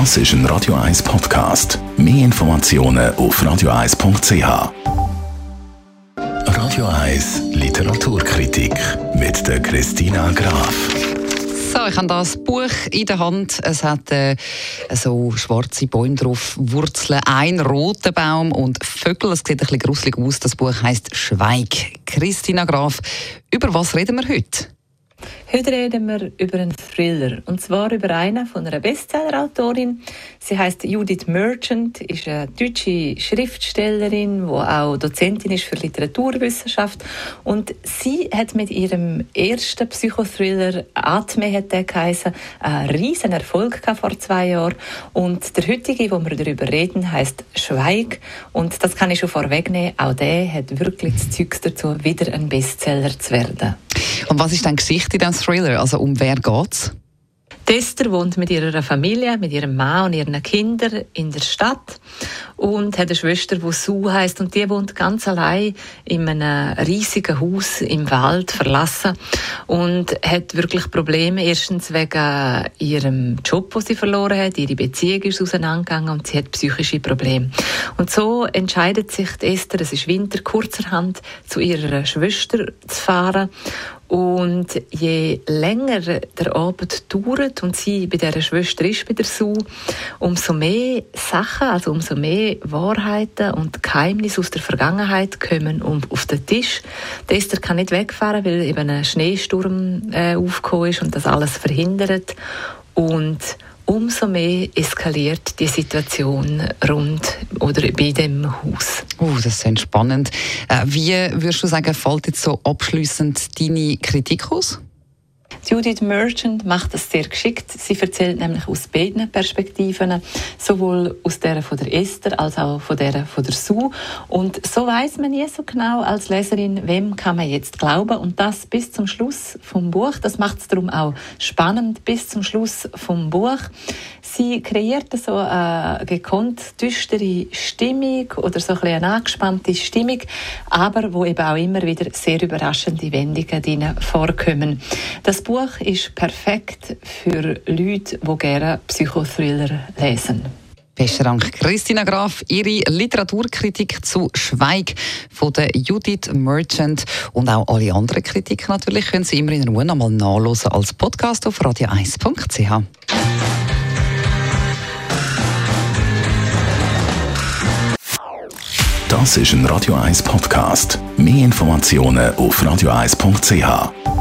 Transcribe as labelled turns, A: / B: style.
A: Das ist ein Radio 1 Podcast. Mehr Informationen auf radio1.ch. Radio 1 Literaturkritik mit der Christina Graf.
B: So, ich habe das Buch in der Hand. Es hat äh, so schwarze Bäume drauf, Wurzeln, ein roter Baum und Vögel. Es sieht ein bisschen gruselig aus. Das Buch heißt Schweig. Christina Graf, über was reden wir heute?
C: Heute reden wir über einen Thriller und zwar über einen von einer Bestsellerautorin. Sie heißt Judith Merchant, ist eine deutsche Schriftstellerin, die auch Dozentin ist für Literaturwissenschaft und sie hat mit ihrem ersten Psychothriller Atme hat der geheißen, einen riesen Erfolg vor zwei Jahren und der heutige, wo wir darüber reden, heißt Schweig und das kann ich schon vorwegnehmen. Auch der hat wirklich das Zeug dazu, wieder ein Bestseller zu werden.
B: Und was ist deine Geschichte in diesem Thriller? Also um wer geht's?
C: Esther wohnt mit ihrer Familie, mit ihrem Mann und ihren Kindern in der Stadt und hat eine Schwester, die Sue heißt und die wohnt ganz allein in einem riesigen Haus im Wald verlassen und hat wirklich Probleme. Erstens wegen ihrem Job, den sie verloren hat, ihre Beziehung ist auseinandergegangen und sie hat psychische Probleme. Und so entscheidet sich Esther, es ist Winter, kurzerhand zu ihrer Schwester zu fahren und je länger der Abend dauert und sie bei dieser Schwester ist, bei der Sue, umso mehr Sachen, also umso mehr Wahrheiten und Geheimnisse aus der Vergangenheit kommen auf den Tisch. Der Esther kann nicht wegfahren, weil eben ein Schneesturm äh, aufgekommen ist und das alles verhindert. Und umso mehr eskaliert die Situation rund oder bei dem Haus.
B: Oh, das ist spannend. Äh, wie würdest du sagen, fällt jetzt so abschließend deine Kritik aus?
C: Judith Merchant macht das sehr geschickt. Sie erzählt nämlich aus beiden Perspektiven, sowohl aus der von der Esther als auch von der von der Sue. Und so weiß man nie so genau als Leserin, wem kann man jetzt glauben. Und das bis zum Schluss vom Buch. Das macht es darum auch spannend bis zum Schluss vom Buch. Sie kreiert so eine gekonnt düstere Stimmung oder so ein bisschen eine angespannte Stimmung, aber wo eben auch immer wieder sehr überraschende Wendungen drin vorkommen. Das Buch ist perfekt für Leute, die gerne Psychothriller lesen.
B: Besten Dank, Christina Graf. Ihre Literaturkritik zu Schweig von der Judith Merchant und auch alle anderen Kritiken natürlich können Sie immer in Ruhe nochmal nachlesen als Podcast auf radio1.ch.
A: Das ist ein Radio 1 Podcast. Mehr Informationen auf radio1.ch.